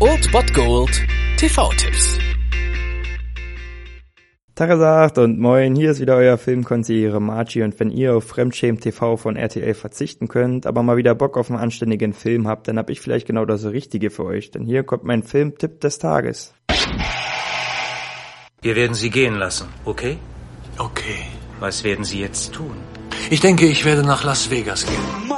Old Bot Gold TV-Tipps. Tagesacht und moin, hier ist wieder euer Filmkonsigliere Margie und wenn ihr auf Fremdschämen TV von RTL verzichten könnt, aber mal wieder Bock auf einen anständigen Film habt, dann hab ich vielleicht genau das Richtige für euch, denn hier kommt mein Filmtipp des Tages. Wir werden Sie gehen lassen, okay? Okay. Was werden Sie jetzt tun? Ich denke, ich werde nach Las Vegas gehen.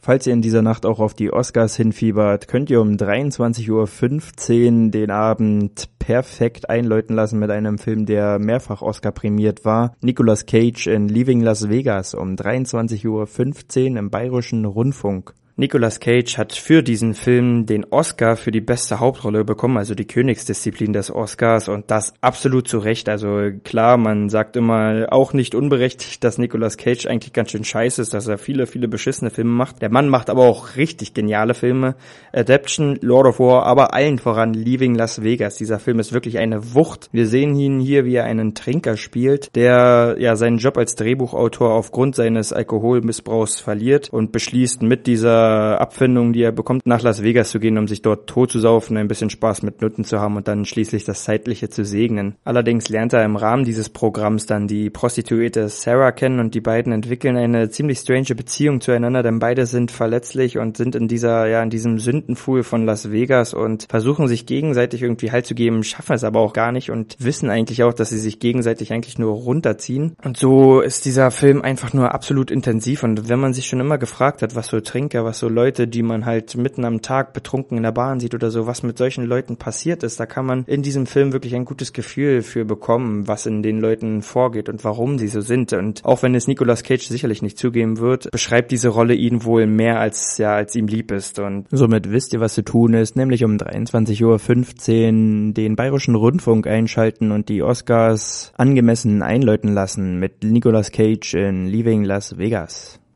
Falls ihr in dieser Nacht auch auf die Oscars hinfiebert, könnt ihr um 23.15 Uhr den Abend perfekt einläuten lassen mit einem Film, der mehrfach Oscar prämiert war. Nicolas Cage in Leaving Las Vegas um 23.15 Uhr im Bayerischen Rundfunk. Nicolas Cage hat für diesen Film den Oscar für die beste Hauptrolle bekommen, also die Königsdisziplin des Oscars und das absolut zu Recht. Also klar, man sagt immer auch nicht unberechtigt, dass Nicolas Cage eigentlich ganz schön scheiße ist, dass er viele, viele beschissene Filme macht. Der Mann macht aber auch richtig geniale Filme. Adaption, Lord of War, aber allen voran Leaving Las Vegas. Dieser Film ist wirklich eine Wucht. Wir sehen ihn hier, wie er einen Trinker spielt, der ja seinen Job als Drehbuchautor aufgrund seines Alkoholmissbrauchs verliert und beschließt mit dieser Abfindung, die er bekommt, nach Las Vegas zu gehen, um sich dort tot zu saufen, ein bisschen Spaß mit Nutten zu haben und dann schließlich das Zeitliche zu segnen. Allerdings lernt er im Rahmen dieses Programms dann die Prostituierte Sarah kennen und die beiden entwickeln eine ziemlich strange Beziehung zueinander, denn beide sind verletzlich und sind in dieser, ja, in diesem Sündenfuhl von Las Vegas und versuchen sich gegenseitig irgendwie Halt zu geben, schaffen es aber auch gar nicht und wissen eigentlich auch, dass sie sich gegenseitig eigentlich nur runterziehen. Und so ist dieser Film einfach nur absolut intensiv und wenn man sich schon immer gefragt hat, was für Trinker, was so Leute, die man halt mitten am Tag betrunken in der Bahn sieht oder so, was mit solchen Leuten passiert ist. Da kann man in diesem Film wirklich ein gutes Gefühl für bekommen, was in den Leuten vorgeht und warum sie so sind. Und auch wenn es Nicolas Cage sicherlich nicht zugeben wird, beschreibt diese Rolle ihn wohl mehr als, ja, als ihm lieb ist. Und somit wisst ihr, was zu tun ist, nämlich um 23.15 Uhr den Bayerischen Rundfunk einschalten und die Oscars angemessen einläuten lassen mit Nicolas Cage in Leaving Las Vegas.